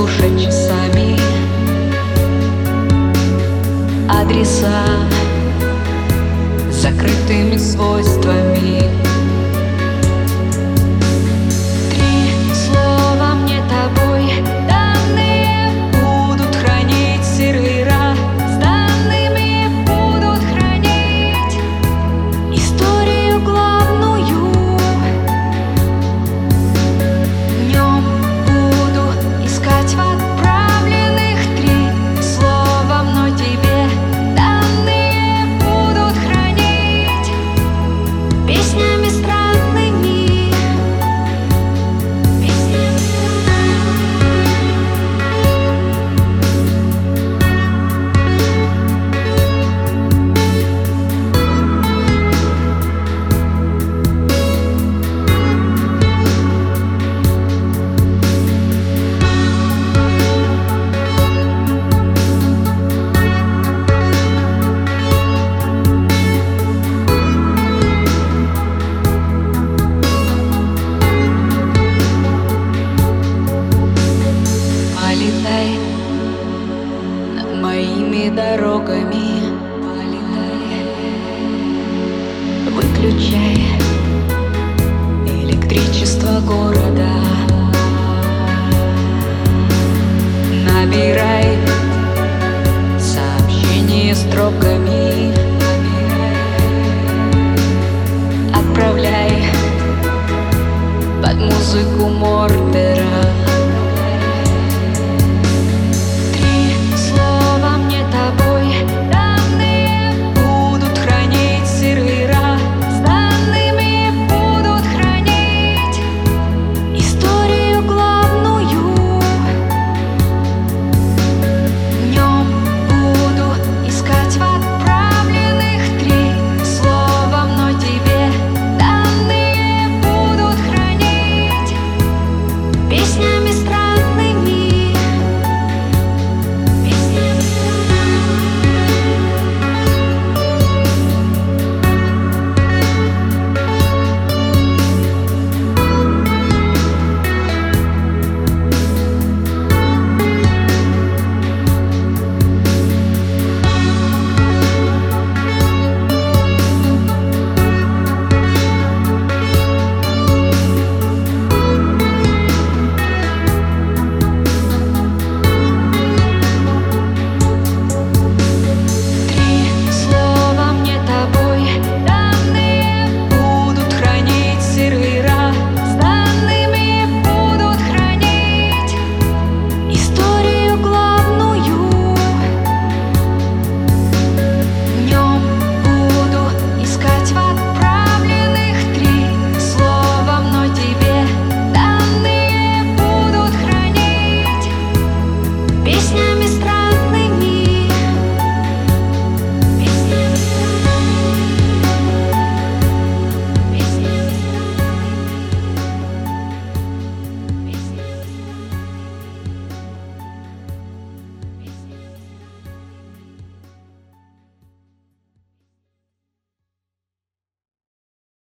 слушать. дорогами. Полетай Выключай электричество города. Набирай сообщение строками Отправляй под музыку Мортера